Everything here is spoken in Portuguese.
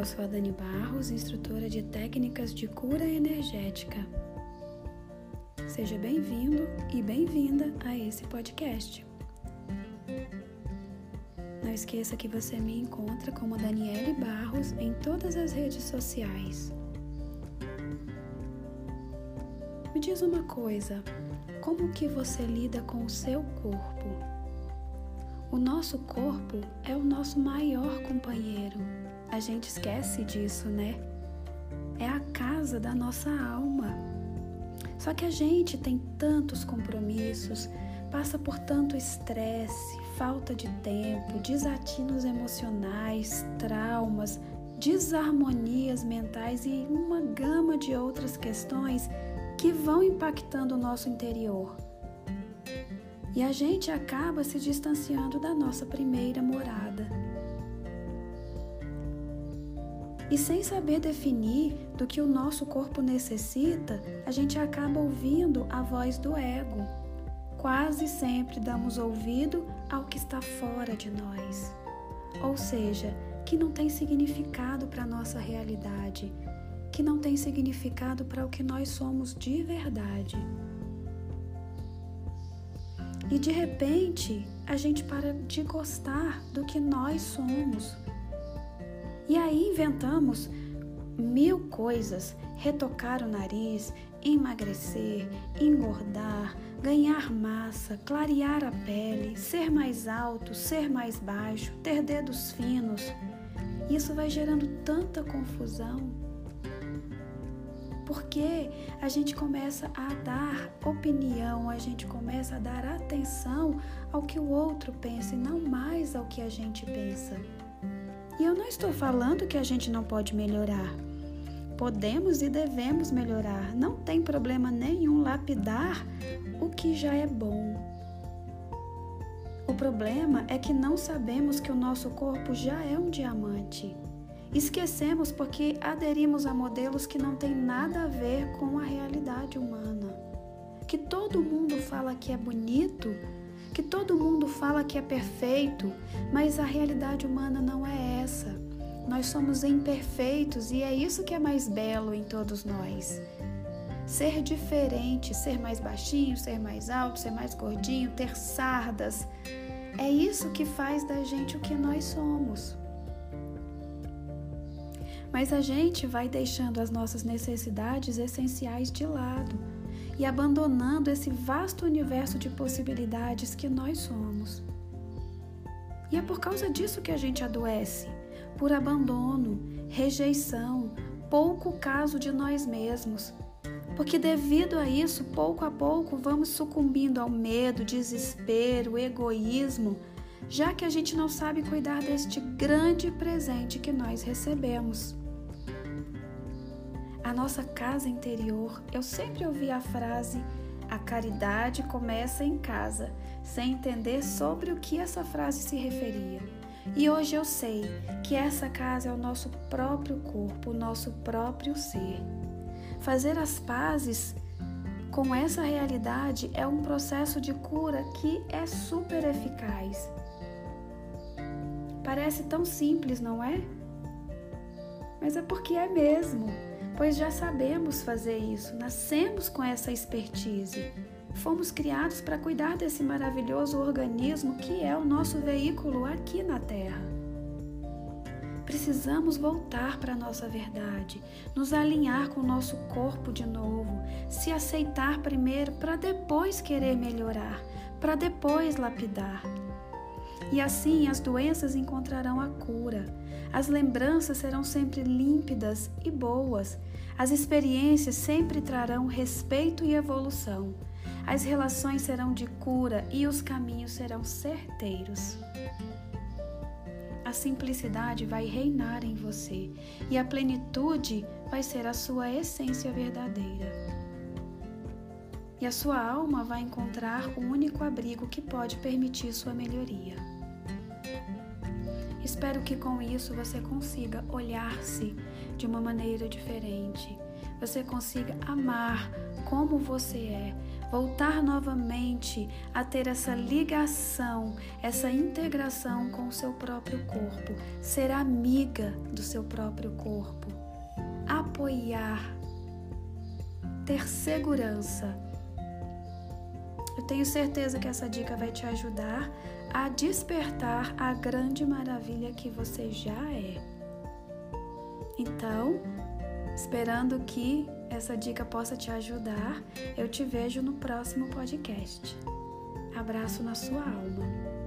eu sou a Dani Barros, instrutora de técnicas de cura energética. Seja bem-vindo e bem-vinda a esse podcast. Não esqueça que você me encontra como Daniele Barros em todas as redes sociais. Me diz uma coisa, como que você lida com o seu corpo? O nosso corpo é o nosso maior companheiro. A gente esquece disso, né? É a casa da nossa alma. Só que a gente tem tantos compromissos, passa por tanto estresse, falta de tempo, desatinos emocionais, traumas, desarmonias mentais e uma gama de outras questões que vão impactando o nosso interior. E a gente acaba se distanciando da nossa primeira morada. E sem saber definir do que o nosso corpo necessita, a gente acaba ouvindo a voz do ego. Quase sempre damos ouvido ao que está fora de nós, ou seja, que não tem significado para a nossa realidade, que não tem significado para o que nós somos de verdade. E de repente, a gente para de gostar do que nós somos. E aí inventamos mil coisas: retocar o nariz, emagrecer, engordar, ganhar massa, clarear a pele, ser mais alto, ser mais baixo, ter dedos finos. Isso vai gerando tanta confusão porque a gente começa a dar opinião, a gente começa a dar atenção ao que o outro pensa e não mais ao que a gente pensa. E eu não estou falando que a gente não pode melhorar. Podemos e devemos melhorar. Não tem problema nenhum lapidar o que já é bom. O problema é que não sabemos que o nosso corpo já é um diamante. Esquecemos porque aderimos a modelos que não têm nada a ver com a realidade humana. Que todo mundo fala que é bonito, que todo mundo fala que é perfeito, mas a realidade humana não é essa. Nós somos imperfeitos e é isso que é mais belo em todos nós. Ser diferente, ser mais baixinho, ser mais alto, ser mais gordinho, ter sardas, é isso que faz da gente o que nós somos. Mas a gente vai deixando as nossas necessidades essenciais de lado e abandonando esse vasto universo de possibilidades que nós somos. E é por causa disso que a gente adoece por abandono, rejeição, pouco caso de nós mesmos. Porque devido a isso, pouco a pouco vamos sucumbindo ao medo, desespero, egoísmo, já que a gente não sabe cuidar deste grande presente que nós recebemos a nossa casa interior, eu sempre ouvi a frase: a caridade começa em casa, sem entender sobre o que essa frase se referia. E hoje eu sei que essa casa é o nosso próprio corpo, o nosso próprio ser. Fazer as pazes com essa realidade é um processo de cura que é super eficaz. Parece tão simples, não é? Mas é porque é mesmo pois já sabemos fazer isso, nascemos com essa expertise. Fomos criados para cuidar desse maravilhoso organismo que é o nosso veículo aqui na Terra. Precisamos voltar para a nossa verdade, nos alinhar com o nosso corpo de novo, se aceitar primeiro para depois querer melhorar, para depois lapidar. E assim as doenças encontrarão a cura. As lembranças serão sempre límpidas e boas. As experiências sempre trarão respeito e evolução. As relações serão de cura e os caminhos serão certeiros. A simplicidade vai reinar em você e a plenitude vai ser a sua essência verdadeira. E a sua alma vai encontrar o único abrigo que pode permitir sua melhoria. Espero que com isso você consiga olhar-se de uma maneira diferente. Você consiga amar como você é. voltar novamente a ter essa ligação, essa integração com o seu próprio corpo, ser amiga do seu próprio corpo, apoiar, ter segurança. Eu tenho certeza que essa dica vai te ajudar a despertar a grande maravilha que você já é. Então, esperando que essa dica possa te ajudar, eu te vejo no próximo podcast. Abraço na sua alma.